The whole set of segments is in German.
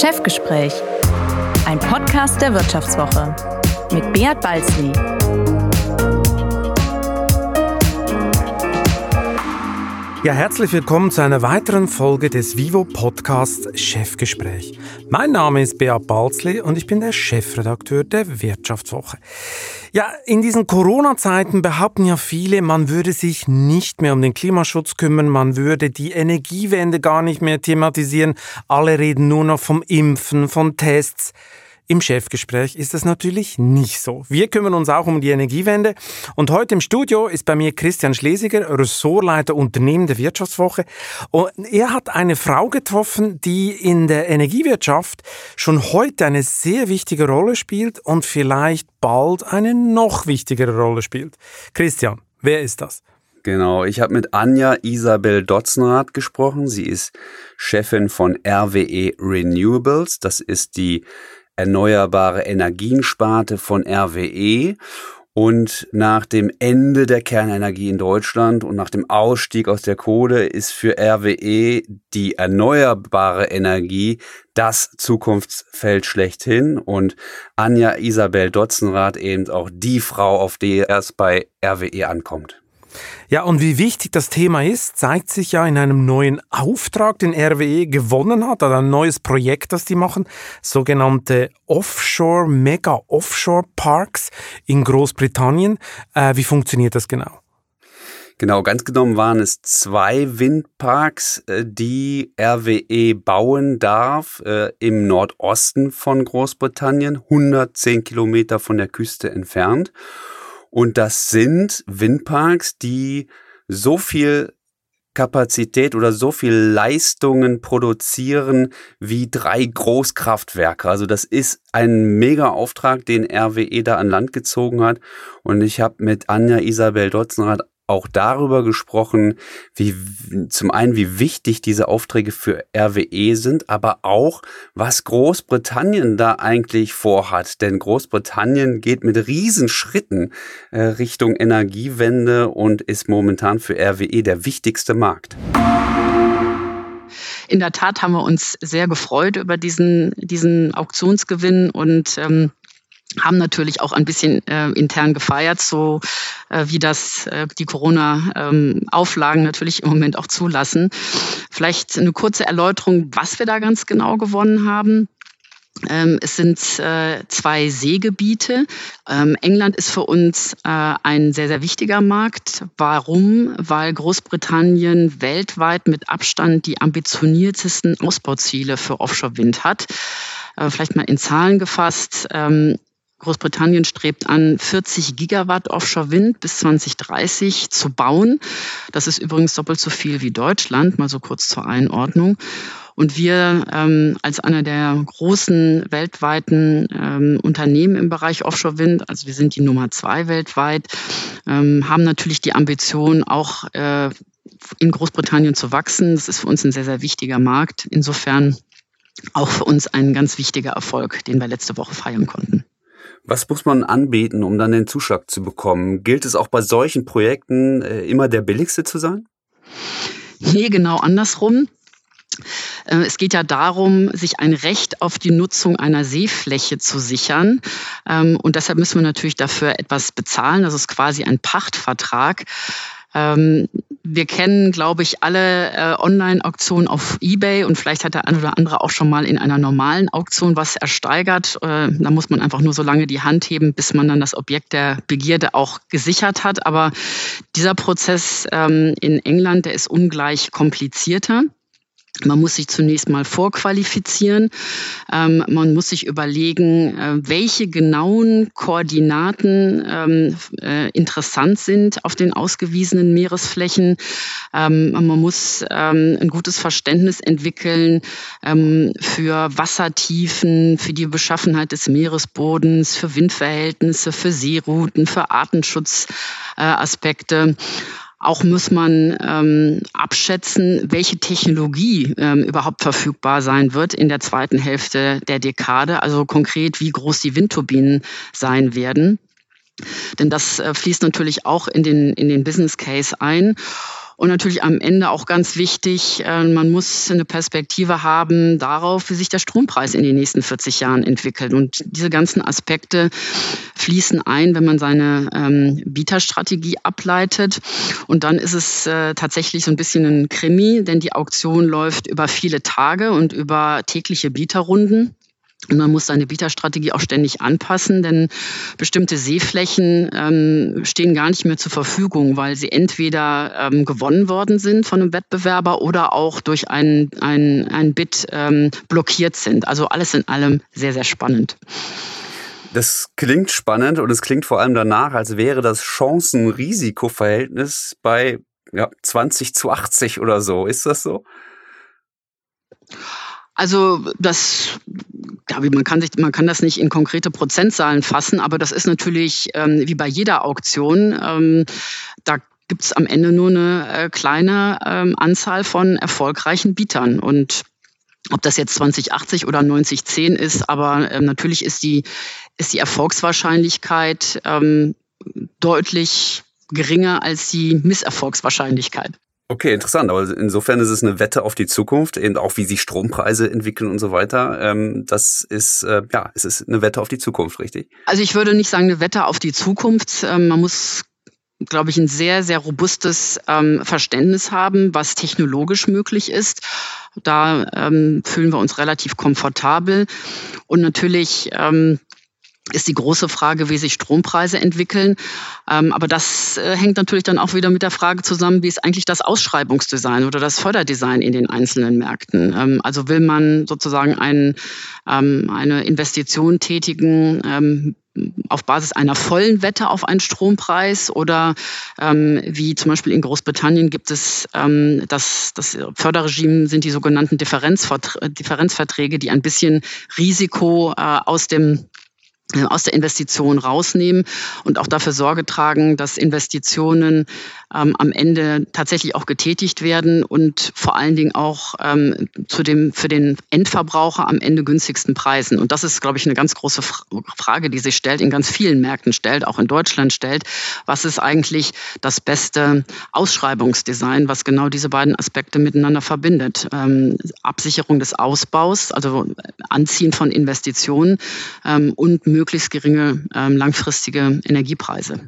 Chefgespräch, ein Podcast der Wirtschaftswoche mit Beat Balzli. Ja, herzlich willkommen zu einer weiteren Folge des Vivo Podcasts Chefgespräch. Mein Name ist Beat Balzli und ich bin der Chefredakteur der Wirtschaftswoche. Ja, in diesen Corona-Zeiten behaupten ja viele, man würde sich nicht mehr um den Klimaschutz kümmern, man würde die Energiewende gar nicht mehr thematisieren. Alle reden nur noch vom Impfen, von Tests. Im Chefgespräch ist es natürlich nicht so. Wir kümmern uns auch um die Energiewende und heute im Studio ist bei mir Christian Schlesiger, Ressortleiter Unternehmen der Wirtschaftswoche. Und er hat eine Frau getroffen, die in der Energiewirtschaft schon heute eine sehr wichtige Rolle spielt und vielleicht bald eine noch wichtigere Rolle spielt. Christian, wer ist das? Genau, ich habe mit Anja Isabel Dotzenrath gesprochen. Sie ist Chefin von RWE Renewables. Das ist die erneuerbare Energiensparte von RWE. Und nach dem Ende der Kernenergie in Deutschland und nach dem Ausstieg aus der Kohle ist für RWE die erneuerbare Energie das Zukunftsfeld schlechthin und Anja Isabel Dotzenrath eben auch die Frau, auf die es bei RWE ankommt. Ja, und wie wichtig das Thema ist, zeigt sich ja in einem neuen Auftrag, den RWE gewonnen hat, also ein neues Projekt, das die machen, sogenannte Offshore, Mega Offshore Parks in Großbritannien. Äh, wie funktioniert das genau? Genau, ganz genommen waren es zwei Windparks, äh, die RWE bauen darf äh, im Nordosten von Großbritannien, 110 Kilometer von der Küste entfernt. Und das sind Windparks, die so viel Kapazität oder so viel Leistungen produzieren wie drei Großkraftwerke. Also das ist ein Mega-Auftrag, den RWE da an Land gezogen hat. Und ich habe mit Anja Isabel Dotzenrath auch darüber gesprochen, wie zum einen, wie wichtig diese Aufträge für RWE sind, aber auch, was Großbritannien da eigentlich vorhat. Denn Großbritannien geht mit Riesenschritten äh, Richtung Energiewende und ist momentan für RWE der wichtigste Markt. In der Tat haben wir uns sehr gefreut über diesen, diesen Auktionsgewinn und ähm, haben natürlich auch ein bisschen äh, intern gefeiert, so äh, wie das äh, die Corona-Auflagen ähm, natürlich im Moment auch zulassen. Vielleicht eine kurze Erläuterung, was wir da ganz genau gewonnen haben. Ähm, es sind äh, zwei Seegebiete. Ähm, England ist für uns äh, ein sehr, sehr wichtiger Markt. Warum? Weil Großbritannien weltweit mit Abstand die ambitioniertesten Ausbauziele für Offshore-Wind hat. Äh, vielleicht mal in Zahlen gefasst. Ähm, Großbritannien strebt an, 40 Gigawatt Offshore-Wind bis 2030 zu bauen. Das ist übrigens doppelt so viel wie Deutschland, mal so kurz zur Einordnung. Und wir ähm, als einer der großen weltweiten ähm, Unternehmen im Bereich Offshore-Wind, also wir sind die Nummer zwei weltweit, ähm, haben natürlich die Ambition, auch äh, in Großbritannien zu wachsen. Das ist für uns ein sehr, sehr wichtiger Markt. Insofern auch für uns ein ganz wichtiger Erfolg, den wir letzte Woche feiern konnten. Was muss man anbieten, um dann den Zuschlag zu bekommen? Gilt es auch bei solchen Projekten äh, immer der billigste zu sein? Nee, genau andersrum. Äh, es geht ja darum, sich ein Recht auf die Nutzung einer Seefläche zu sichern. Ähm, und deshalb müssen wir natürlich dafür etwas bezahlen. Das ist quasi ein Pachtvertrag. Wir kennen, glaube ich, alle äh, Online-Auktionen auf eBay und vielleicht hat der eine oder andere auch schon mal in einer normalen Auktion was ersteigert. Äh, da muss man einfach nur so lange die Hand heben, bis man dann das Objekt der Begierde auch gesichert hat. Aber dieser Prozess ähm, in England, der ist ungleich komplizierter. Man muss sich zunächst mal vorqualifizieren. Ähm, man muss sich überlegen, äh, welche genauen Koordinaten ähm, äh, interessant sind auf den ausgewiesenen Meeresflächen. Ähm, man muss ähm, ein gutes Verständnis entwickeln ähm, für Wassertiefen, für die Beschaffenheit des Meeresbodens, für Windverhältnisse, für Seerouten, für Artenschutzaspekte. Äh, auch muss man ähm, abschätzen, welche Technologie ähm, überhaupt verfügbar sein wird in der zweiten Hälfte der Dekade. Also konkret, wie groß die Windturbinen sein werden. Denn das äh, fließt natürlich auch in den, in den Business Case ein. Und natürlich am Ende auch ganz wichtig, äh, man muss eine Perspektive haben darauf, wie sich der Strompreis in den nächsten 40 Jahren entwickelt. Und diese ganzen Aspekte fließen ein, wenn man seine ähm, Bieterstrategie ableitet. Und dann ist es äh, tatsächlich so ein bisschen ein Krimi, denn die Auktion läuft über viele Tage und über tägliche Bieterrunden. Und man muss seine Bieterstrategie auch ständig anpassen, denn bestimmte Seeflächen ähm, stehen gar nicht mehr zur Verfügung, weil sie entweder ähm, gewonnen worden sind von einem Wettbewerber oder auch durch ein, ein, ein Bid ähm, blockiert sind. Also alles in allem sehr, sehr spannend. Das klingt spannend und es klingt vor allem danach, als wäre das Chancen-Risiko-Verhältnis bei ja, 20 zu 80 oder so. Ist das so? Also das, ja, man kann sich, man kann das nicht in konkrete Prozentzahlen fassen, aber das ist natürlich ähm, wie bei jeder Auktion. Ähm, da gibt es am Ende nur eine äh, kleine ähm, Anzahl von erfolgreichen Bietern und ob das jetzt 2080 oder 9010 ist, aber ähm, natürlich ist die, ist die Erfolgswahrscheinlichkeit ähm, deutlich geringer als die Misserfolgswahrscheinlichkeit. Okay, interessant. Aber insofern ist es eine Wette auf die Zukunft, eben auch wie sich Strompreise entwickeln und so weiter. Ähm, das ist, äh, ja, es ist eine Wette auf die Zukunft, richtig? Also ich würde nicht sagen eine Wette auf die Zukunft. Ähm, man muss glaube ich, ein sehr, sehr robustes ähm, Verständnis haben, was technologisch möglich ist. Da ähm, fühlen wir uns relativ komfortabel. Und natürlich ähm, ist die große Frage, wie sich Strompreise entwickeln. Ähm, aber das äh, hängt natürlich dann auch wieder mit der Frage zusammen, wie ist eigentlich das Ausschreibungsdesign oder das Förderdesign in den einzelnen Märkten. Ähm, also will man sozusagen ein, ähm, eine Investition tätigen auf Basis einer vollen Wette auf einen Strompreis oder ähm, wie zum Beispiel in Großbritannien gibt es ähm, das, das Förderregime sind die sogenannten Differenzverträge, die ein bisschen Risiko äh, aus dem aus der Investition rausnehmen und auch dafür Sorge tragen, dass Investitionen ähm, am Ende tatsächlich auch getätigt werden und vor allen Dingen auch ähm, zu dem für den Endverbraucher am Ende günstigsten Preisen. Und das ist, glaube ich, eine ganz große Frage, die sich stellt, in ganz vielen Märkten stellt, auch in Deutschland stellt. Was ist eigentlich das beste Ausschreibungsdesign, was genau diese beiden Aspekte miteinander verbindet? Ähm, Absicherung des Ausbaus, also Anziehen von Investitionen ähm, und möglichst geringe ähm, langfristige Energiepreise.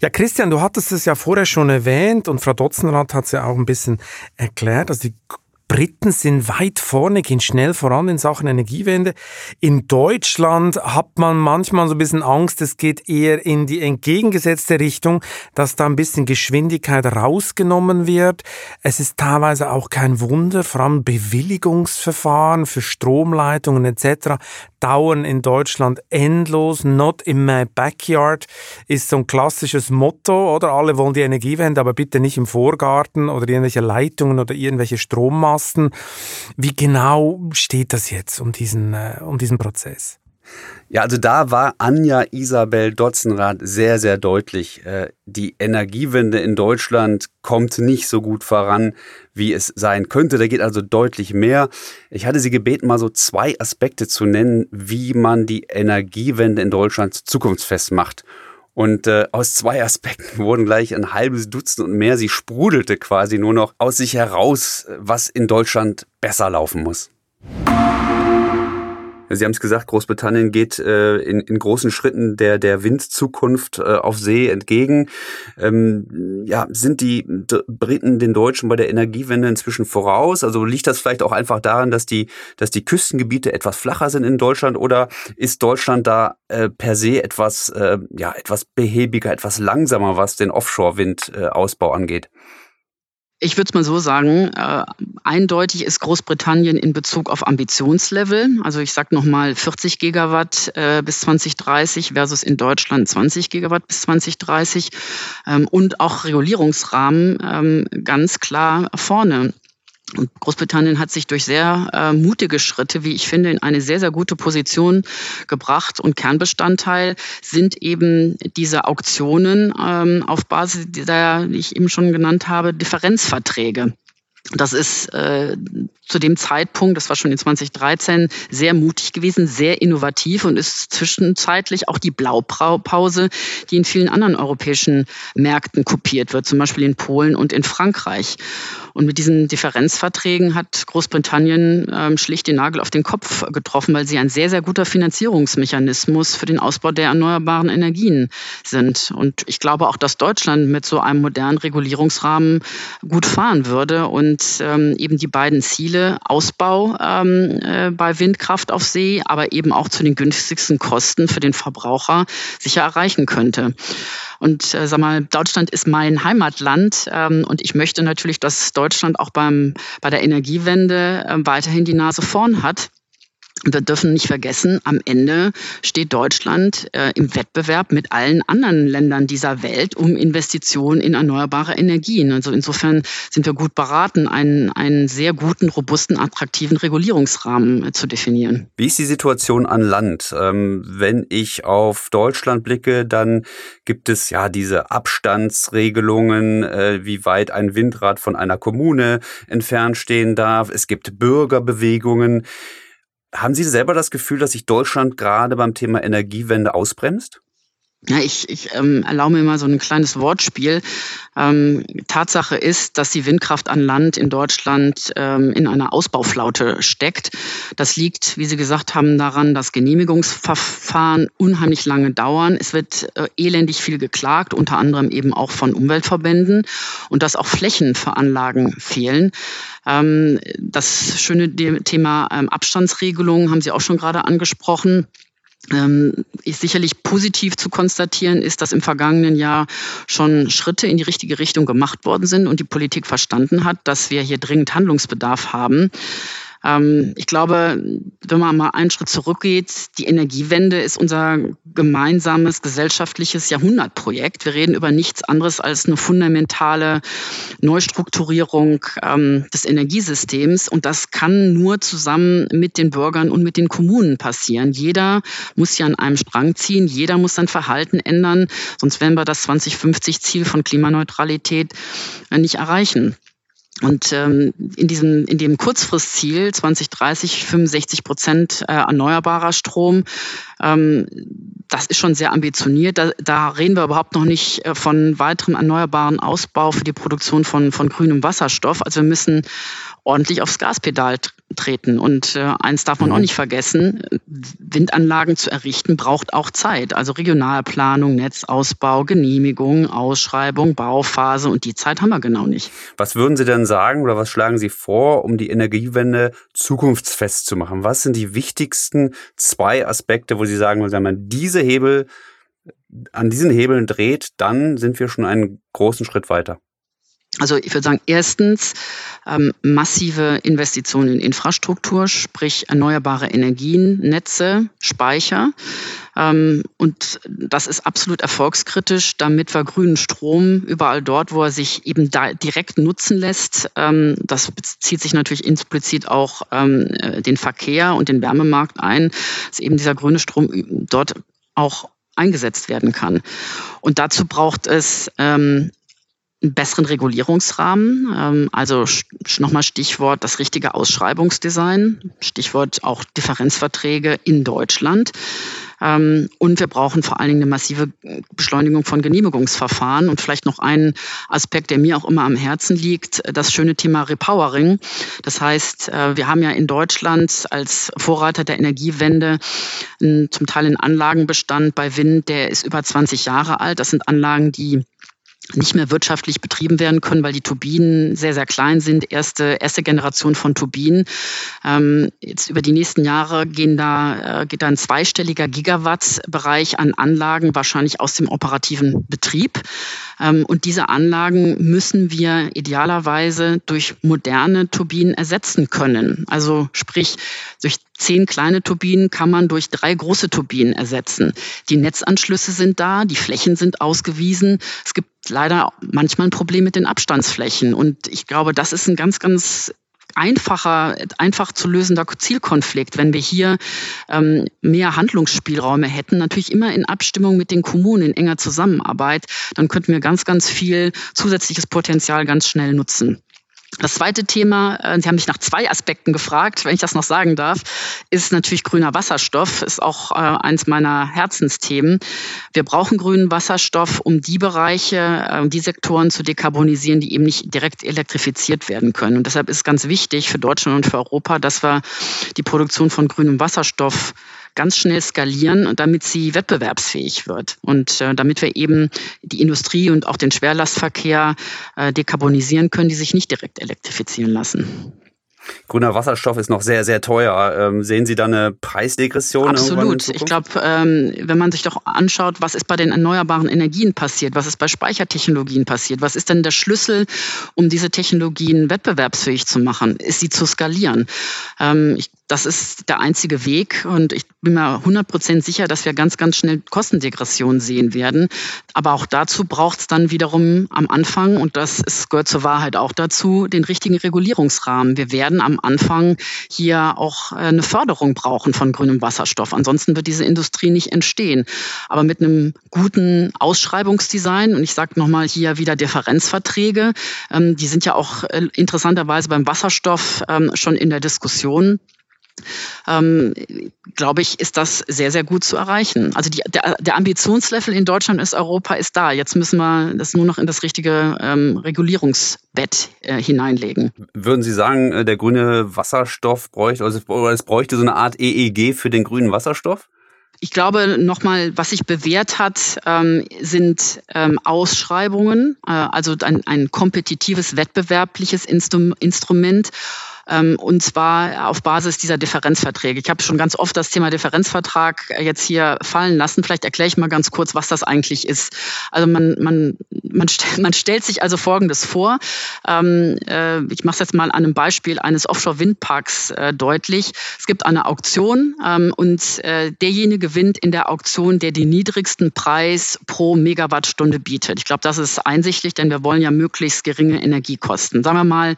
Ja, Christian, du hattest es ja vorher schon erwähnt und Frau Dotzenrath hat es ja auch ein bisschen erklärt. Also die Briten sind weit vorne, gehen schnell voran in Sachen Energiewende. In Deutschland hat man manchmal so ein bisschen Angst, es geht eher in die entgegengesetzte Richtung, dass da ein bisschen Geschwindigkeit rausgenommen wird. Es ist teilweise auch kein Wunder, vor allem Bewilligungsverfahren für Stromleitungen etc. dauern in Deutschland endlos. Not in my backyard ist so ein klassisches Motto, oder? Alle wollen die Energiewende, aber bitte nicht im Vorgarten oder irgendwelche Leitungen oder irgendwelche Strommasten Podcasten. Wie genau steht das jetzt um diesen, äh, um diesen Prozess? Ja, also da war Anja Isabel Dotzenrath sehr, sehr deutlich. Äh, die Energiewende in Deutschland kommt nicht so gut voran, wie es sein könnte. Da geht also deutlich mehr. Ich hatte sie gebeten, mal so zwei Aspekte zu nennen, wie man die Energiewende in Deutschland zukunftsfest macht. Und äh, aus zwei Aspekten wurden gleich ein halbes Dutzend und mehr. Sie sprudelte quasi nur noch aus sich heraus, was in Deutschland besser laufen muss. Sie haben es gesagt, Großbritannien geht äh, in, in großen Schritten der, der Windzukunft äh, auf See entgegen. Ähm, ja, sind die Briten den Deutschen bei der Energiewende inzwischen voraus? Also liegt das vielleicht auch einfach daran, dass die, dass die Küstengebiete etwas flacher sind in Deutschland oder ist Deutschland da äh, per se etwas, äh, ja, etwas behäbiger, etwas langsamer, was den Offshore-Windausbau angeht? Ich würde es mal so sagen, äh, eindeutig ist Großbritannien in Bezug auf Ambitionslevel, also ich sage nochmal 40 Gigawatt äh, bis 2030 versus in Deutschland 20 Gigawatt bis 2030 ähm, und auch Regulierungsrahmen ähm, ganz klar vorne. Und Großbritannien hat sich durch sehr äh, mutige Schritte, wie ich finde, in eine sehr, sehr gute Position gebracht. Und Kernbestandteil sind eben diese Auktionen ähm, auf Basis der, die ich eben schon genannt habe, Differenzverträge. Das ist äh, zu dem Zeitpunkt, das war schon in 2013, sehr mutig gewesen, sehr innovativ und ist zwischenzeitlich auch die Blaupause, die in vielen anderen europäischen Märkten kopiert wird, zum Beispiel in Polen und in Frankreich. Und mit diesen Differenzverträgen hat Großbritannien ähm, schlicht den Nagel auf den Kopf getroffen, weil sie ein sehr, sehr guter Finanzierungsmechanismus für den Ausbau der erneuerbaren Energien sind. Und ich glaube auch, dass Deutschland mit so einem modernen Regulierungsrahmen gut fahren würde und ähm, eben die beiden Ziele, Ausbau ähm, äh, bei Windkraft auf See, aber eben auch zu den günstigsten Kosten für den Verbraucher sicher erreichen könnte. Und äh, sag mal, Deutschland ist mein Heimatland ähm, und ich möchte natürlich, dass Deutschland auch beim, bei der Energiewende äh, weiterhin die Nase vorn hat. Wir dürfen nicht vergessen, am Ende steht Deutschland äh, im Wettbewerb mit allen anderen Ländern dieser Welt um Investitionen in erneuerbare Energien. Also insofern sind wir gut beraten, einen, einen sehr guten, robusten, attraktiven Regulierungsrahmen äh, zu definieren. Wie ist die Situation an Land? Ähm, wenn ich auf Deutschland blicke, dann gibt es ja diese Abstandsregelungen, äh, wie weit ein Windrad von einer Kommune entfernt stehen darf. Es gibt Bürgerbewegungen. Haben Sie selber das Gefühl, dass sich Deutschland gerade beim Thema Energiewende ausbremst? Ja, ich, ich ähm, erlaube mir mal so ein kleines Wortspiel. Ähm, Tatsache ist, dass die Windkraft an Land in Deutschland ähm, in einer Ausbauflaute steckt. Das liegt, wie Sie gesagt haben, daran, dass Genehmigungsverfahren unheimlich lange dauern. Es wird äh, elendig viel geklagt, unter anderem eben auch von Umweltverbänden und dass auch Flächen für Anlagen fehlen. Ähm, das schöne Thema ähm, Abstandsregelung haben Sie auch schon gerade angesprochen. Ähm, ist sicherlich positiv zu konstatieren ist, dass im vergangenen Jahr schon Schritte in die richtige Richtung gemacht worden sind und die Politik verstanden hat, dass wir hier dringend Handlungsbedarf haben. Ähm, ich glaube, wenn man mal einen Schritt zurückgeht, die Energiewende ist unser gemeinsames gesellschaftliches Jahrhundertprojekt. Wir reden über nichts anderes als eine fundamentale Neustrukturierung ähm, des Energiesystems. Und das kann nur zusammen mit den Bürgern und mit den Kommunen passieren. Jeder muss ja an einem Strang ziehen. Jeder muss sein Verhalten ändern. Sonst werden wir das 2050-Ziel von Klimaneutralität äh, nicht erreichen. Und ähm, in, diesem, in dem Kurzfristziel 2030 65 Prozent äh, erneuerbarer Strom, ähm, das ist schon sehr ambitioniert. Da, da reden wir überhaupt noch nicht äh, von weiterem erneuerbaren Ausbau für die Produktion von, von grünem Wasserstoff. Also wir müssen ordentlich aufs Gaspedal treten. Und äh, eins darf man auch mhm. nicht vergessen, Windanlagen zu errichten braucht auch Zeit. Also Regionalplanung, Netzausbau, Genehmigung, Ausschreibung, Bauphase und die Zeit haben wir genau nicht. Was würden Sie denn sagen oder was schlagen Sie vor, um die Energiewende zukunftsfest zu machen? Was sind die wichtigsten zwei Aspekte, wo Sie sagen, wenn man diese Hebel an diesen Hebeln dreht, dann sind wir schon einen großen Schritt weiter? Also ich würde sagen, erstens ähm, massive Investitionen in Infrastruktur, sprich erneuerbare Energien, Netze, Speicher. Ähm, und das ist absolut erfolgskritisch, damit wir grünen Strom überall dort, wo er sich eben direkt nutzen lässt, ähm, das bezieht sich natürlich implizit auch ähm, äh, den Verkehr und den Wärmemarkt ein, dass eben dieser grüne Strom dort auch eingesetzt werden kann. Und dazu braucht es ähm, einen besseren Regulierungsrahmen. Ähm, also nochmal Stichwort das richtige Ausschreibungsdesign, Stichwort auch Differenzverträge in Deutschland. Ähm, und wir brauchen vor allen Dingen eine massive Beschleunigung von Genehmigungsverfahren. Und vielleicht noch ein Aspekt, der mir auch immer am Herzen liegt, das schöne Thema Repowering. Das heißt, äh, wir haben ja in Deutschland als Vorreiter der Energiewende zum Teil einen Anlagenbestand bei Wind, der ist über 20 Jahre alt. Das sind Anlagen, die nicht mehr wirtschaftlich betrieben werden können, weil die Turbinen sehr, sehr klein sind. Erste, erste Generation von Turbinen. Ähm, jetzt über die nächsten Jahre gehen da, äh, geht da ein zweistelliger Gigawatt-Bereich an Anlagen wahrscheinlich aus dem operativen Betrieb. Ähm, und diese Anlagen müssen wir idealerweise durch moderne Turbinen ersetzen können. Also sprich, durch zehn kleine Turbinen kann man durch drei große Turbinen ersetzen. Die Netzanschlüsse sind da, die Flächen sind ausgewiesen. Es gibt leider manchmal ein Problem mit den Abstandsflächen. Und ich glaube, das ist ein ganz, ganz einfacher, einfach zu lösender Zielkonflikt, wenn wir hier ähm, mehr Handlungsspielräume hätten, natürlich immer in Abstimmung mit den Kommunen, in enger Zusammenarbeit, dann könnten wir ganz, ganz viel zusätzliches Potenzial ganz schnell nutzen. Das zweite Thema, äh, Sie haben mich nach zwei Aspekten gefragt, wenn ich das noch sagen darf, ist natürlich grüner Wasserstoff, ist auch äh, eins meiner Herzensthemen. Wir brauchen grünen Wasserstoff, um die Bereiche, äh, die Sektoren zu dekarbonisieren, die eben nicht direkt elektrifiziert werden können. Und deshalb ist ganz wichtig für Deutschland und für Europa, dass wir die Produktion von grünem Wasserstoff ganz schnell skalieren, damit sie wettbewerbsfähig wird und äh, damit wir eben die Industrie und auch den Schwerlastverkehr äh, dekarbonisieren können, die sich nicht direkt elektrifizieren lassen. Grüner Wasserstoff ist noch sehr, sehr teuer. Ähm, sehen Sie da eine Preisdegression? Absolut. Ich glaube, ähm, wenn man sich doch anschaut, was ist bei den erneuerbaren Energien passiert, was ist bei Speichertechnologien passiert, was ist denn der Schlüssel, um diese Technologien wettbewerbsfähig zu machen, ist sie zu skalieren. Ähm, ich das ist der einzige Weg und ich bin mir 100% sicher, dass wir ganz, ganz schnell Kostendegression sehen werden. Aber auch dazu braucht es dann wiederum am Anfang, und das ist, gehört zur Wahrheit auch dazu, den richtigen Regulierungsrahmen. Wir werden am Anfang hier auch äh, eine Förderung brauchen von grünem Wasserstoff. Ansonsten wird diese Industrie nicht entstehen. Aber mit einem guten Ausschreibungsdesign, und ich sage nochmal hier wieder Differenzverträge, ähm, die sind ja auch äh, interessanterweise beim Wasserstoff ähm, schon in der Diskussion ähm, glaube ich, ist das sehr, sehr gut zu erreichen. Also die, der, der, Ambitionslevel in Deutschland ist, Europa ist da. Jetzt müssen wir das nur noch in das richtige ähm, Regulierungsbett äh, hineinlegen. Würden Sie sagen, äh, der grüne Wasserstoff bräuchte, also, es bräuchte so eine Art EEG für den grünen Wasserstoff? Ich glaube, nochmal, was sich bewährt hat, ähm, sind ähm, Ausschreibungen, äh, also ein, ein kompetitives, wettbewerbliches Instrum Instrument und zwar auf Basis dieser Differenzverträge. Ich habe schon ganz oft das Thema Differenzvertrag äh, jetzt hier fallen lassen. Vielleicht erkläre ich mal ganz kurz, was das eigentlich ist. Also man, man, man, st man stellt sich also Folgendes vor. Ähm, äh, ich mache es jetzt mal an einem Beispiel eines Offshore-Windparks äh, deutlich. Es gibt eine Auktion ähm, und äh, derjenige gewinnt in der Auktion, der den niedrigsten Preis pro Megawattstunde bietet. Ich glaube, das ist einsichtlich, denn wir wollen ja möglichst geringe Energiekosten. Sagen wir mal,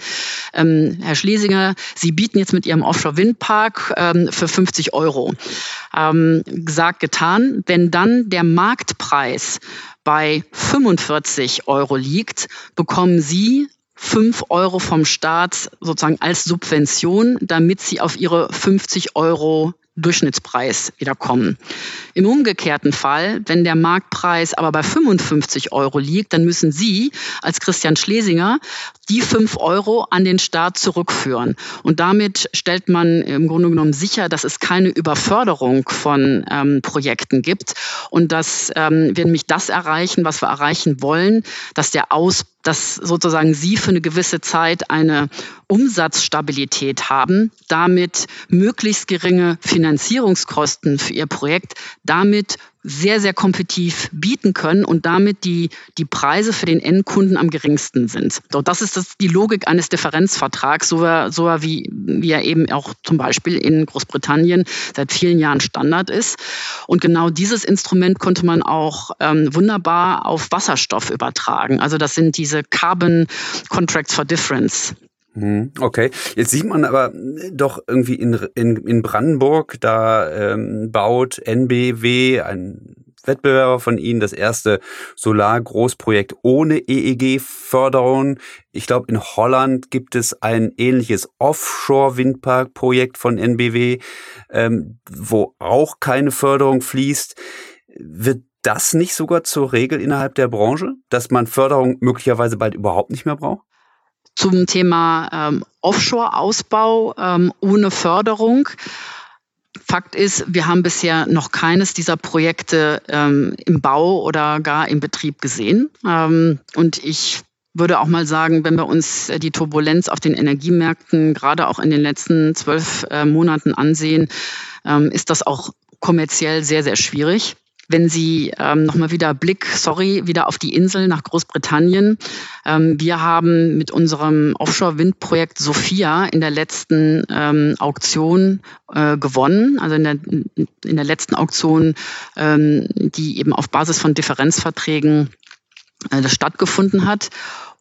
ähm, Herr Schlesinger Sie bieten jetzt mit Ihrem Offshore-Windpark ähm, für 50 Euro. Ähm, gesagt, getan. Wenn dann der Marktpreis bei 45 Euro liegt, bekommen Sie 5 Euro vom Staat sozusagen als Subvention, damit Sie auf Ihre 50 Euro Durchschnittspreis wieder kommen. Im umgekehrten Fall, wenn der Marktpreis aber bei 55 Euro liegt, dann müssen Sie als Christian Schlesinger die 5 Euro an den Staat zurückführen. Und damit stellt man im Grunde genommen sicher, dass es keine Überförderung von ähm, Projekten gibt und dass ähm, wir nämlich das erreichen, was wir erreichen wollen, dass der Ausbau dass sozusagen Sie für eine gewisse Zeit eine Umsatzstabilität haben, damit möglichst geringe Finanzierungskosten für Ihr Projekt, damit sehr, sehr kompetitiv bieten können und damit die, die Preise für den Endkunden am geringsten sind. So, das ist das, die Logik eines Differenzvertrags, so, so wie, wie er eben auch zum Beispiel in Großbritannien seit vielen Jahren Standard ist. Und genau dieses Instrument konnte man auch ähm, wunderbar auf Wasserstoff übertragen. Also das sind diese Carbon Contracts for Difference. Mhm, okay, jetzt sieht man aber doch irgendwie in, in, in Brandenburg, da ähm, baut NBW, ein Wettbewerber von Ihnen, das erste Solar-Großprojekt ohne EEG-Förderung. Ich glaube, in Holland gibt es ein ähnliches Offshore-Windpark-Projekt von NBW, ähm, wo auch keine Förderung fließt. Wird das nicht sogar zur Regel innerhalb der Branche, dass man Förderung möglicherweise bald überhaupt nicht mehr braucht? Zum Thema ähm, Offshore-Ausbau ähm, ohne Förderung. Fakt ist, wir haben bisher noch keines dieser Projekte ähm, im Bau oder gar im Betrieb gesehen. Ähm, und ich würde auch mal sagen, wenn wir uns äh, die Turbulenz auf den Energiemärkten gerade auch in den letzten zwölf äh, Monaten ansehen, ähm, ist das auch kommerziell sehr, sehr schwierig. Wenn Sie ähm, nochmal wieder Blick, sorry, wieder auf die Insel nach Großbritannien. Ähm, wir haben mit unserem Offshore-Windprojekt Sophia in der letzten ähm, Auktion äh, gewonnen, also in der, in der letzten Auktion, ähm, die eben auf Basis von Differenzverträgen äh, stattgefunden hat.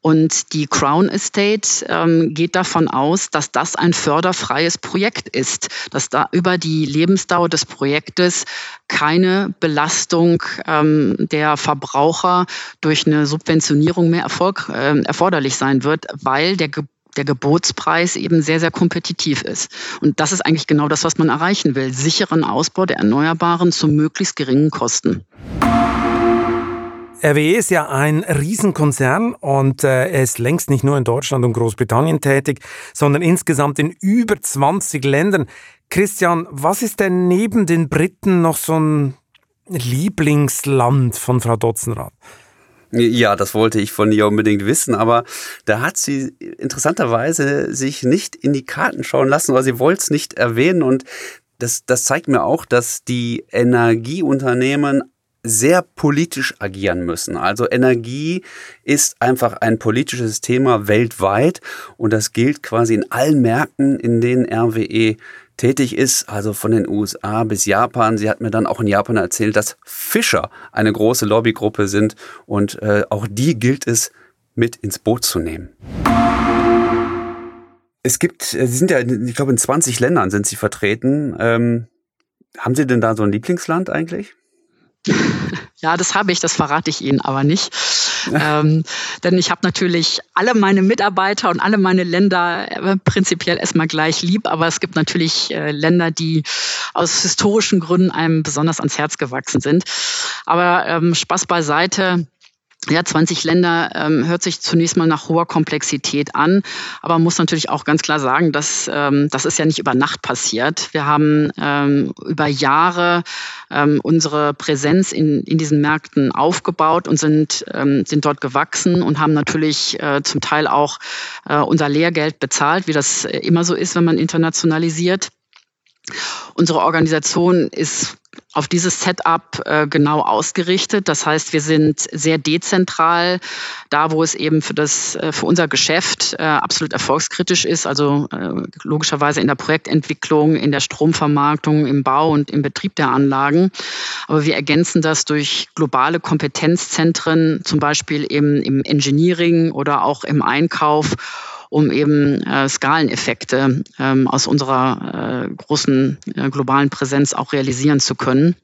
Und die Crown Estate ähm, geht davon aus, dass das ein förderfreies Projekt ist, dass da über die Lebensdauer des Projektes keine Belastung ähm, der Verbraucher durch eine Subventionierung mehr Erfolg, äh, erforderlich sein wird, weil der der Gebotspreis eben sehr, sehr kompetitiv ist. Und das ist eigentlich genau das, was man erreichen will. Sicheren Ausbau der Erneuerbaren zu möglichst geringen Kosten. RWE ist ja ein Riesenkonzern und äh, er ist längst nicht nur in Deutschland und Großbritannien tätig, sondern insgesamt in über 20 Ländern. Christian, was ist denn neben den Briten noch so ein Lieblingsland von Frau Dotzenrath? Ja, das wollte ich von ihr unbedingt wissen, aber da hat sie interessanterweise sich nicht in die Karten schauen lassen, weil sie wollte es nicht erwähnen und das, das zeigt mir auch, dass die Energieunternehmen sehr politisch agieren müssen. Also Energie ist einfach ein politisches Thema weltweit und das gilt quasi in allen Märkten, in denen RWE tätig ist, also von den USA bis Japan. Sie hat mir dann auch in Japan erzählt, dass Fischer eine große Lobbygruppe sind und äh, auch die gilt es mit ins Boot zu nehmen. Es gibt, äh, Sie sind ja, ich glaube, in 20 Ländern sind Sie vertreten. Ähm, haben Sie denn da so ein Lieblingsland eigentlich? Ja, das habe ich, das verrate ich Ihnen aber nicht. ähm, denn ich habe natürlich alle meine Mitarbeiter und alle meine Länder äh, prinzipiell erstmal gleich lieb, aber es gibt natürlich äh, Länder, die aus historischen Gründen einem besonders ans Herz gewachsen sind. Aber ähm, Spaß beiseite. Ja, 20 Länder ähm, hört sich zunächst mal nach hoher Komplexität an, aber man muss natürlich auch ganz klar sagen, dass ähm, das ist ja nicht über Nacht passiert. Wir haben ähm, über Jahre ähm, unsere Präsenz in, in diesen Märkten aufgebaut und sind, ähm, sind dort gewachsen und haben natürlich äh, zum Teil auch äh, unser Lehrgeld bezahlt, wie das immer so ist, wenn man internationalisiert. Unsere Organisation ist auf dieses Setup äh, genau ausgerichtet. Das heißt, wir sind sehr dezentral, da wo es eben für das äh, für unser Geschäft äh, absolut erfolgskritisch ist, also äh, logischerweise in der Projektentwicklung, in der Stromvermarktung, im Bau und im Betrieb der Anlagen. Aber wir ergänzen das durch globale Kompetenzzentren, zum Beispiel eben im Engineering oder auch im Einkauf um eben äh, Skaleneffekte ähm, aus unserer äh, großen äh, globalen Präsenz auch realisieren zu können.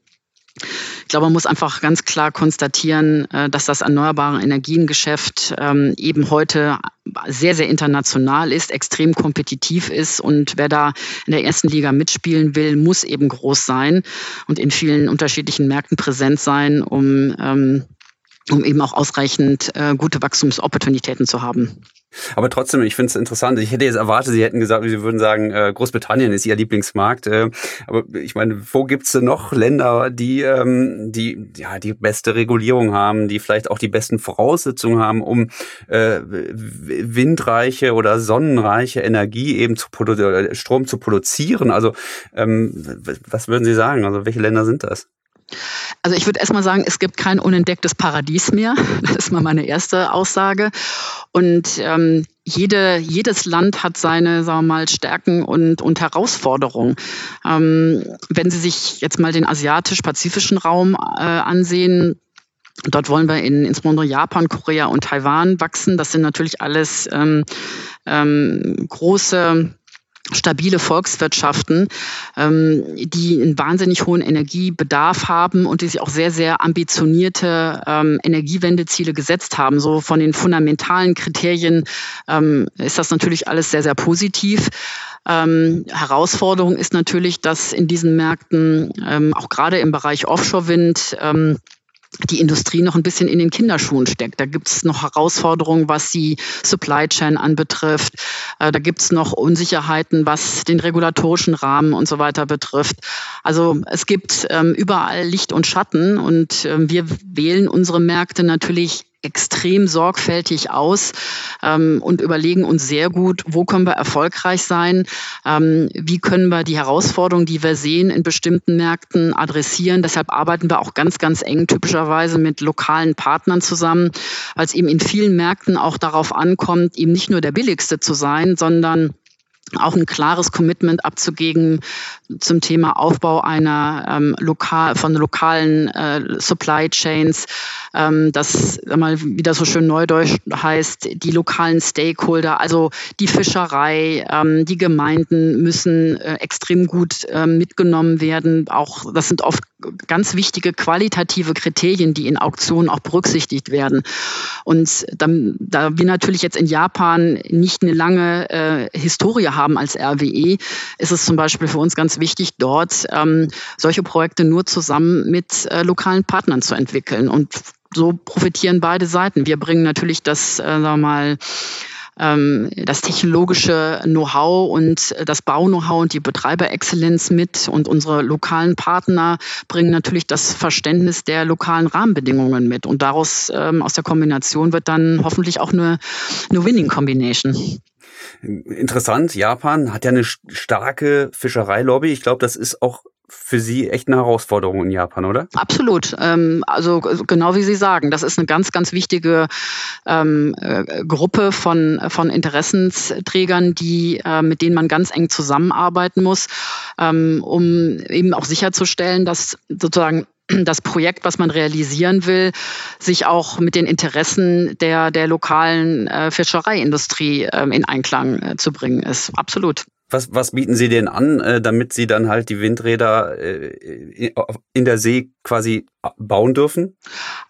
Ich glaube, man muss einfach ganz klar konstatieren, äh, dass das erneuerbare Energiengeschäft ähm, eben heute sehr, sehr international ist, extrem kompetitiv ist und wer da in der ersten Liga mitspielen will, muss eben groß sein und in vielen unterschiedlichen Märkten präsent sein, um, ähm, um eben auch ausreichend äh, gute Wachstumsopportunitäten zu haben. Aber trotzdem, ich finde es interessant. Ich hätte jetzt erwartet, Sie hätten gesagt, Sie würden sagen, äh, Großbritannien ist Ihr Lieblingsmarkt. Äh, aber ich meine, wo gibt's denn noch Länder, die, ähm, die ja die beste Regulierung haben, die vielleicht auch die besten Voraussetzungen haben, um äh, windreiche oder sonnenreiche Energie eben zu produ Strom zu produzieren? Also ähm, was würden Sie sagen? Also welche Länder sind das? Also ich würde erstmal sagen, es gibt kein unentdecktes Paradies mehr. Das ist mal meine erste Aussage. Und ähm, jede, jedes Land hat seine sagen wir mal, Stärken und, und Herausforderungen. Ähm, wenn Sie sich jetzt mal den asiatisch-pazifischen Raum äh, ansehen, Dort wollen wir in insbesondere Japan, Korea und Taiwan wachsen. Das sind natürlich alles ähm, ähm, große stabile Volkswirtschaften, ähm, die einen wahnsinnig hohen Energiebedarf haben und die sich auch sehr, sehr ambitionierte ähm, Energiewendeziele gesetzt haben. So von den fundamentalen Kriterien ähm, ist das natürlich alles sehr, sehr positiv. Ähm, Herausforderung ist natürlich, dass in diesen Märkten, ähm, auch gerade im Bereich Offshore-Wind, ähm, die Industrie noch ein bisschen in den Kinderschuhen steckt. Da gibt es noch Herausforderungen, was die Supply Chain anbetrifft. Äh, da gibt es noch Unsicherheiten, was den regulatorischen Rahmen und so weiter betrifft. Also es gibt ähm, überall Licht und Schatten und ähm, wir wählen unsere Märkte natürlich extrem sorgfältig aus ähm, und überlegen uns sehr gut, wo können wir erfolgreich sein, ähm, wie können wir die Herausforderungen, die wir sehen, in bestimmten Märkten adressieren. Deshalb arbeiten wir auch ganz, ganz eng typischerweise mit lokalen Partnern zusammen, weil es eben in vielen Märkten auch darauf ankommt, eben nicht nur der billigste zu sein, sondern auch ein klares Commitment abzugeben zum Thema Aufbau einer ähm, lokal, von lokalen äh, Supply Chains, ähm, dass, mal, wie das so schön neudeutsch heißt, die lokalen Stakeholder, also die Fischerei, ähm, die Gemeinden müssen äh, extrem gut äh, mitgenommen werden. Auch das sind oft ganz wichtige qualitative Kriterien, die in Auktionen auch berücksichtigt werden. Und dann, da wir natürlich jetzt in Japan nicht eine lange äh, Historie haben als RWE, ist es zum Beispiel für uns ganz wichtig, dort ähm, solche Projekte nur zusammen mit äh, lokalen Partnern zu entwickeln. Und so profitieren beide Seiten. Wir bringen natürlich das, äh, sagen wir mal, ähm, das technologische Know-how und das Bau-Know-how und die Betreiberexzellenz mit. Und unsere lokalen Partner bringen natürlich das Verständnis der lokalen Rahmenbedingungen mit. Und daraus, ähm, aus der Kombination wird dann hoffentlich auch eine, eine Winning Combination. Interessant, Japan hat ja eine starke Fischereilobby. Ich glaube, das ist auch für Sie echt eine Herausforderung in Japan, oder? Absolut. Ähm, also genau wie Sie sagen, das ist eine ganz, ganz wichtige ähm, äh, Gruppe von, von Interessensträgern, die, äh, mit denen man ganz eng zusammenarbeiten muss, ähm, um eben auch sicherzustellen, dass sozusagen das Projekt, was man realisieren will, sich auch mit den Interessen der, der lokalen äh, Fischereiindustrie äh, in Einklang äh, zu bringen ist. Absolut. Was, was bieten Sie denn an, äh, damit Sie dann halt die Windräder äh, in der See quasi bauen dürfen?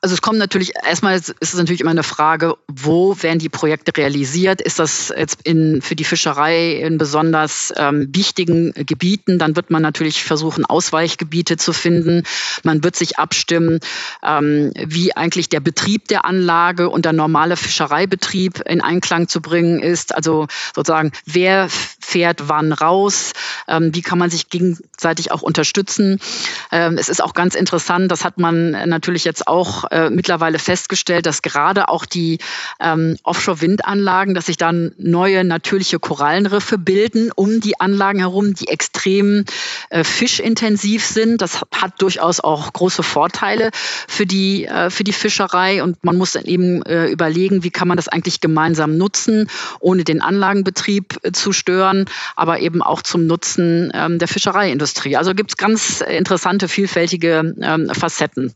Also es kommt natürlich, erstmal ist es natürlich immer eine Frage, wo werden die Projekte realisiert? Ist das jetzt in, für die Fischerei in besonders ähm, wichtigen Gebieten? Dann wird man natürlich versuchen, Ausweichgebiete zu finden. Man wird sich abstimmen, ähm, wie eigentlich der Betrieb der Anlage und der normale Fischereibetrieb in Einklang zu bringen ist. Also sozusagen, wer fährt wann raus? Ähm, wie kann man sich gegenseitig auch unterstützen? Ähm, es ist auch ganz interessant, das hat man natürlich jetzt auch äh, mittlerweile festgestellt, dass gerade auch die ähm, Offshore-Windanlagen, dass sich dann neue natürliche Korallenriffe bilden um die Anlagen herum, die extrem äh, fischintensiv sind. Das hat durchaus auch große Vorteile für die, äh, für die Fischerei und man muss dann eben äh, überlegen, wie kann man das eigentlich gemeinsam nutzen, ohne den Anlagenbetrieb äh, zu stören, aber eben auch zum Nutzen ähm, der Fischereiindustrie. Also gibt es ganz interessante, vielfältige ähm, Facetten.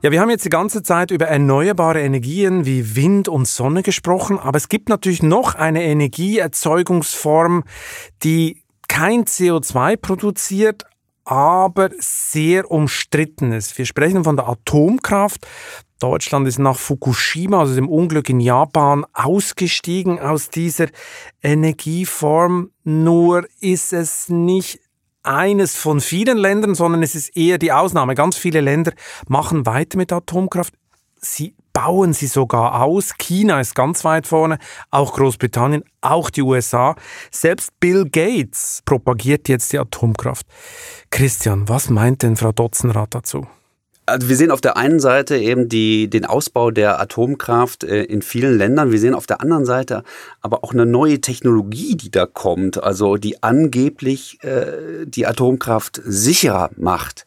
Ja, wir haben jetzt die ganze Zeit über erneuerbare Energien wie Wind und Sonne gesprochen, aber es gibt natürlich noch eine Energieerzeugungsform, die kein CO2 produziert, aber sehr umstritten ist. Wir sprechen von der Atomkraft. Deutschland ist nach Fukushima, also dem Unglück in Japan, ausgestiegen aus dieser Energieform. Nur ist es nicht eines von vielen Ländern, sondern es ist eher die Ausnahme. Ganz viele Länder machen weiter mit Atomkraft. Sie bauen sie sogar aus. China ist ganz weit vorne, auch Großbritannien, auch die USA. Selbst Bill Gates propagiert jetzt die Atomkraft. Christian, was meint denn Frau Dotzenrath dazu? Also wir sehen auf der einen Seite eben die, den Ausbau der Atomkraft äh, in vielen Ländern. Wir sehen auf der anderen Seite aber auch eine neue Technologie, die da kommt, also die angeblich äh, die Atomkraft sicherer macht.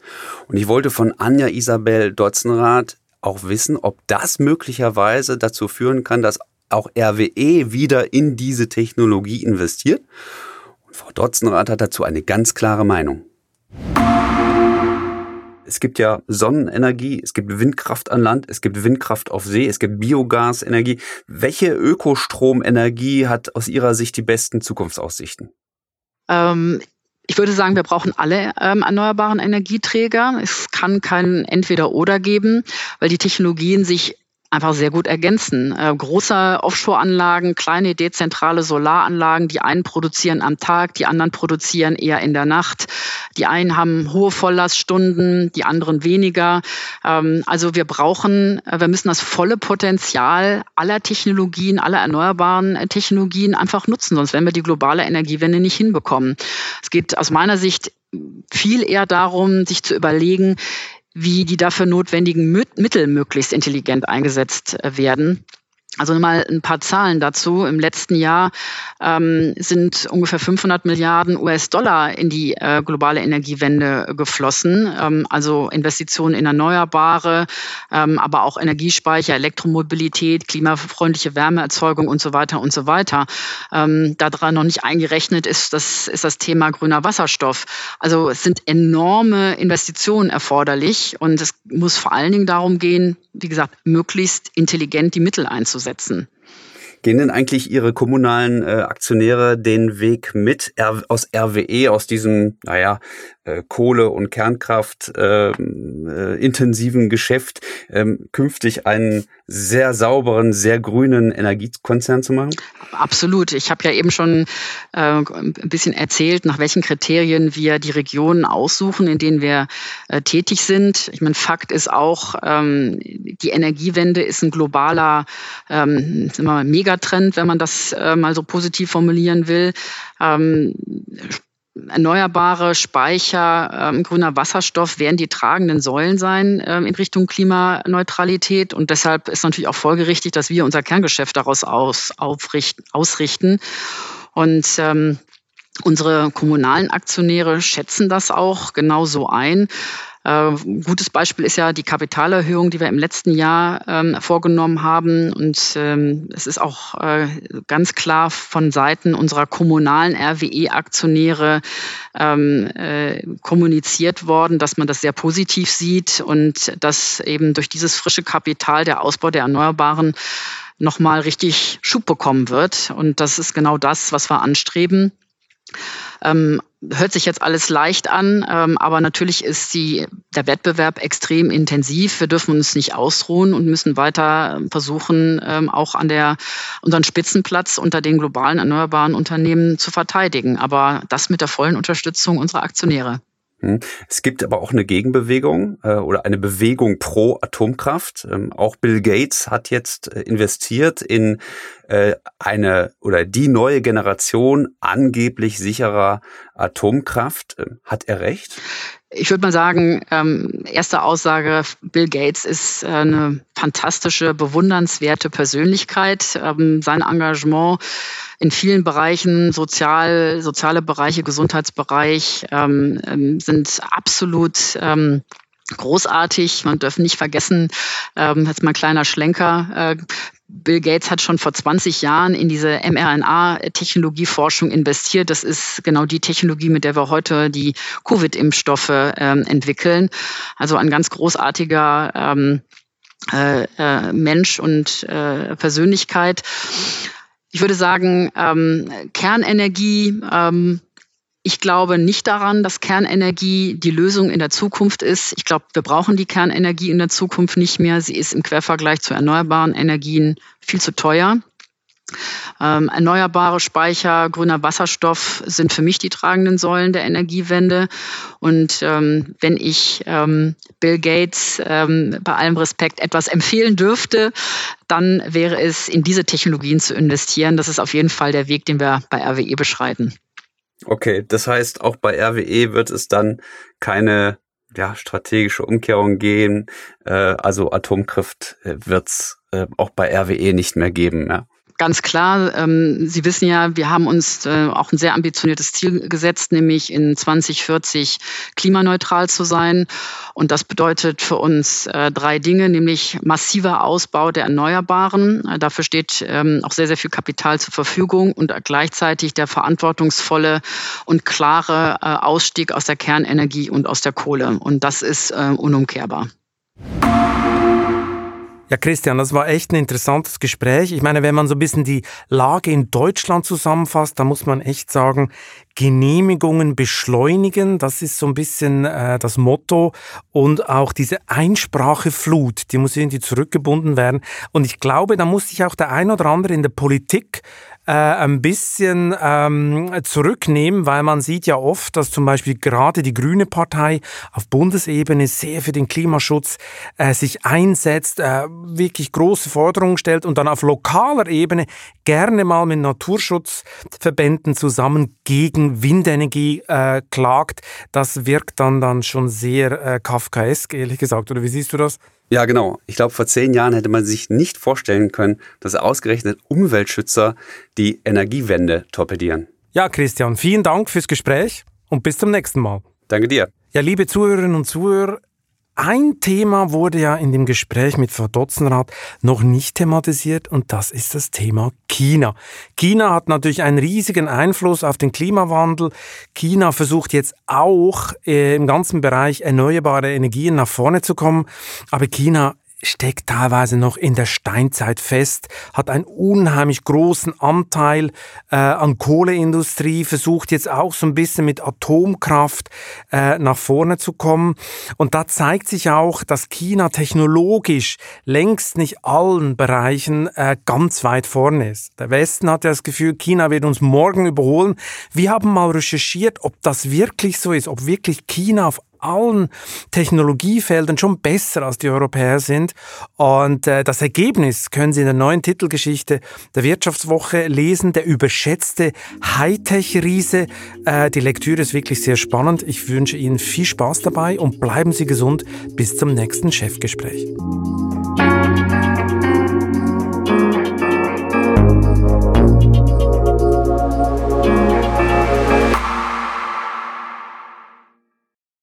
Und ich wollte von Anja Isabel Dotzenrath auch wissen, ob das möglicherweise dazu führen kann, dass auch RWE wieder in diese Technologie investiert. Und Frau Dotzenrath hat dazu eine ganz klare Meinung. Es gibt ja Sonnenenergie, es gibt Windkraft an Land, es gibt Windkraft auf See, es gibt Biogasenergie. Welche Ökostromenergie hat aus Ihrer Sicht die besten Zukunftsaussichten? Ähm, ich würde sagen, wir brauchen alle ähm, erneuerbaren Energieträger. Es kann kein Entweder-Oder geben, weil die Technologien sich einfach sehr gut ergänzen. Äh, große Offshore-Anlagen, kleine dezentrale Solaranlagen, die einen produzieren am Tag, die anderen produzieren eher in der Nacht. Die einen haben hohe Volllaststunden, die anderen weniger. Ähm, also wir brauchen, äh, wir müssen das volle Potenzial aller Technologien, aller erneuerbaren äh, Technologien einfach nutzen, sonst werden wir die globale Energiewende nicht hinbekommen. Es geht aus meiner Sicht viel eher darum, sich zu überlegen, wie die dafür notwendigen Mittel möglichst intelligent eingesetzt äh, werden. Also mal ein paar Zahlen dazu. Im letzten Jahr ähm, sind ungefähr 500 Milliarden US-Dollar in die äh, globale Energiewende geflossen. Ähm, also Investitionen in Erneuerbare, ähm, aber auch Energiespeicher, Elektromobilität, klimafreundliche Wärmeerzeugung und so weiter und so weiter. Ähm, daran noch nicht eingerechnet ist das, ist das Thema grüner Wasserstoff. Also es sind enorme Investitionen erforderlich und es muss vor allen Dingen darum gehen, wie gesagt, möglichst intelligent die Mittel einzusetzen. Gehen denn eigentlich Ihre kommunalen äh, Aktionäre den Weg mit R aus RWE, aus diesem, naja, äh, Kohle- und Kernkraft äh, äh, intensiven Geschäft, ähm, künftig einen sehr sauberen, sehr grünen Energiekonzern zu machen? Absolut. Ich habe ja eben schon äh, ein bisschen erzählt, nach welchen Kriterien wir die Regionen aussuchen, in denen wir äh, tätig sind. Ich meine, Fakt ist auch, ähm, die Energiewende ist ein globaler ähm, Megatrend, wenn man das äh, mal so positiv formulieren will. Ähm, erneuerbare Speicher, ähm, grüner Wasserstoff werden die tragenden Säulen sein ähm, in Richtung Klimaneutralität. Und deshalb ist natürlich auch folgerichtig, dass wir unser Kerngeschäft daraus aus, aufrichten, ausrichten. Und ähm, unsere kommunalen Aktionäre schätzen das auch genauso ein. Äh, gutes Beispiel ist ja die Kapitalerhöhung, die wir im letzten Jahr ähm, vorgenommen haben. Und ähm, es ist auch äh, ganz klar von Seiten unserer kommunalen RWE-Aktionäre ähm, äh, kommuniziert worden, dass man das sehr positiv sieht und dass eben durch dieses frische Kapital der Ausbau der Erneuerbaren nochmal richtig Schub bekommen wird. Und das ist genau das, was wir anstreben. Ähm, hört sich jetzt alles leicht an, ähm, aber natürlich ist die, der Wettbewerb extrem intensiv. Wir dürfen uns nicht ausruhen und müssen weiter versuchen, ähm, auch an der, unseren Spitzenplatz unter den globalen erneuerbaren Unternehmen zu verteidigen. Aber das mit der vollen Unterstützung unserer Aktionäre. Hm. Es gibt aber auch eine Gegenbewegung äh, oder eine Bewegung pro Atomkraft. Ähm, auch Bill Gates hat jetzt äh, investiert in äh, eine oder die neue Generation angeblich sicherer Atomkraft. Ähm, hat er recht? Ich würde mal sagen, ähm, erste Aussage, Bill Gates ist äh, eine fantastische, bewundernswerte Persönlichkeit. Ähm, sein Engagement in vielen Bereichen, sozial, soziale Bereiche, Gesundheitsbereich, ähm, ähm sind absolut ähm, großartig. Man darf nicht vergessen, ähm, jetzt mal ein kleiner Schlenker, äh, Bill Gates hat schon vor 20 Jahren in diese mRNA-Technologieforschung investiert. Das ist genau die Technologie, mit der wir heute die Covid-Impfstoffe ähm, entwickeln. Also ein ganz großartiger ähm, äh, äh, Mensch und äh, Persönlichkeit. Ich würde sagen, ähm, Kernenergie, ähm, ich glaube nicht daran, dass Kernenergie die Lösung in der Zukunft ist. Ich glaube, wir brauchen die Kernenergie in der Zukunft nicht mehr. Sie ist im Quervergleich zu erneuerbaren Energien viel zu teuer. Ähm, erneuerbare Speicher, grüner Wasserstoff sind für mich die tragenden Säulen der Energiewende. Und ähm, wenn ich ähm, Bill Gates ähm, bei allem Respekt etwas empfehlen dürfte, dann wäre es, in diese Technologien zu investieren. Das ist auf jeden Fall der Weg, den wir bei RWE beschreiten. Okay, das heißt, auch bei RWE wird es dann keine ja, strategische Umkehrung gehen. Äh, also Atomkraft äh, wird es äh, auch bei RWE nicht mehr geben. Ja. Ganz klar, ähm, Sie wissen ja, wir haben uns äh, auch ein sehr ambitioniertes Ziel gesetzt, nämlich in 2040 klimaneutral zu sein. Und das bedeutet für uns äh, drei Dinge, nämlich massiver Ausbau der Erneuerbaren. Äh, dafür steht ähm, auch sehr, sehr viel Kapital zur Verfügung und gleichzeitig der verantwortungsvolle und klare äh, Ausstieg aus der Kernenergie und aus der Kohle. Und das ist äh, unumkehrbar. Ja, Christian, das war echt ein interessantes Gespräch. Ich meine, wenn man so ein bisschen die Lage in Deutschland zusammenfasst, dann muss man echt sagen, Genehmigungen beschleunigen, das ist so ein bisschen äh, das Motto. Und auch diese Einspracheflut, die muss irgendwie zurückgebunden werden. Und ich glaube, da muss sich auch der ein oder andere in der Politik äh, ein bisschen ähm, zurücknehmen, weil man sieht ja oft, dass zum Beispiel gerade die Grüne Partei auf Bundesebene sehr für den Klimaschutz äh, sich einsetzt, äh, wirklich große Forderungen stellt und dann auf lokaler Ebene gerne mal mit Naturschutzverbänden zusammen gegen Windenergie äh, klagt. Das wirkt dann, dann schon sehr äh, kafkaesk, ehrlich gesagt. Oder wie siehst du das? Ja, genau. Ich glaube, vor zehn Jahren hätte man sich nicht vorstellen können, dass ausgerechnet Umweltschützer die Energiewende torpedieren. Ja, Christian, vielen Dank fürs Gespräch und bis zum nächsten Mal. Danke dir. Ja, liebe Zuhörerinnen und Zuhörer, ein Thema wurde ja in dem Gespräch mit Frau Dotzenrath noch nicht thematisiert und das ist das Thema China. China hat natürlich einen riesigen Einfluss auf den Klimawandel. China versucht jetzt auch äh, im ganzen Bereich erneuerbare Energien nach vorne zu kommen, aber China steckt teilweise noch in der Steinzeit fest, hat einen unheimlich großen Anteil äh, an Kohleindustrie, versucht jetzt auch so ein bisschen mit Atomkraft äh, nach vorne zu kommen. Und da zeigt sich auch, dass China technologisch längst nicht allen Bereichen äh, ganz weit vorne ist. Der Westen hat ja das Gefühl, China wird uns morgen überholen. Wir haben mal recherchiert, ob das wirklich so ist, ob wirklich China auf allen Technologiefeldern schon besser als die Europäer sind. Und äh, das Ergebnis können Sie in der neuen Titelgeschichte der Wirtschaftswoche lesen, der überschätzte Hightech-Riese. Äh, die Lektüre ist wirklich sehr spannend. Ich wünsche Ihnen viel Spaß dabei und bleiben Sie gesund. Bis zum nächsten Chefgespräch.